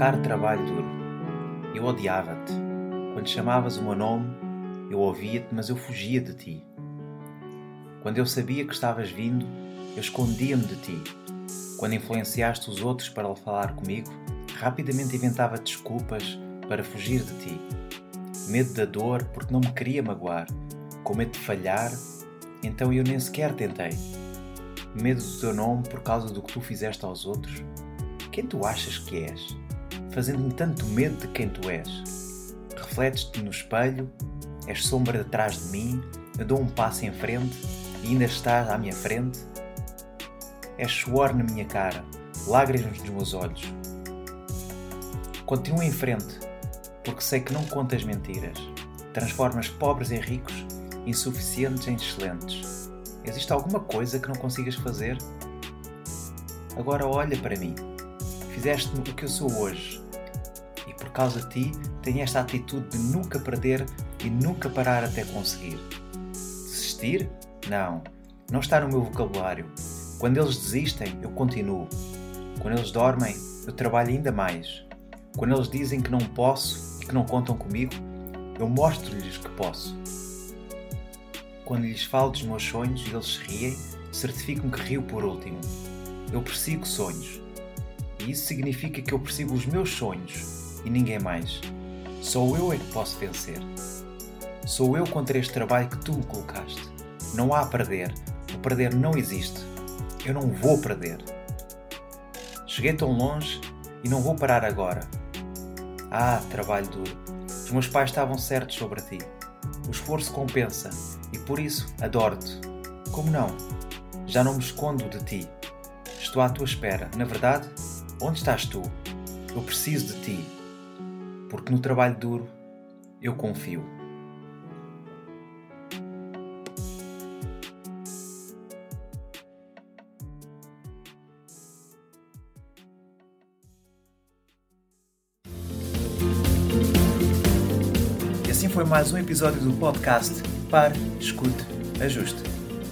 Caro trabalho duro, eu odiava-te. Quando chamavas o meu nome, eu ouvia-te, mas eu fugia de ti. Quando eu sabia que estavas vindo, eu escondia-me de ti. Quando influenciaste os outros para falar comigo, rapidamente inventava desculpas para fugir de ti. Medo da dor, porque não me queria magoar. Com medo de falhar, então eu nem sequer tentei. Medo do teu nome por causa do que tu fizeste aos outros. Quem tu achas que és? Fazendo-me tanto medo de quem tu és. Refletes-te no espelho, és sombra atrás de mim, eu dou um passo em frente e ainda estás à minha frente. És suor na minha cara, lágrimas nos meus olhos. Continua em frente, porque sei que não contas mentiras. Transformas pobres em ricos, insuficientes em excelentes. Existe alguma coisa que não consigas fazer? Agora olha para mim. Fizeste-me o que eu sou hoje. E por causa de ti, tenho esta atitude de nunca perder e nunca parar até conseguir. Desistir? Não. Não está no meu vocabulário. Quando eles desistem, eu continuo. Quando eles dormem, eu trabalho ainda mais. Quando eles dizem que não posso e que não contam comigo, eu mostro-lhes que posso. Quando lhes falo dos meus sonhos e eles se riem, certifico-me que rio por último. Eu persigo sonhos. E isso significa que eu persigo os meus sonhos e ninguém mais. Sou eu é que posso vencer. Sou eu contra este trabalho que tu me colocaste. Não há perder. O perder não existe. Eu não vou perder. Cheguei tão longe e não vou parar agora. Ah, trabalho duro. Os meus pais estavam certos sobre ti. O esforço compensa e por isso adoro-te. Como não? Já não me escondo de ti. Estou à tua espera. Na verdade, onde estás tu? Eu preciso de ti. Porque no trabalho duro eu confio. E assim foi mais um episódio do podcast Pare, Escute, Ajuste.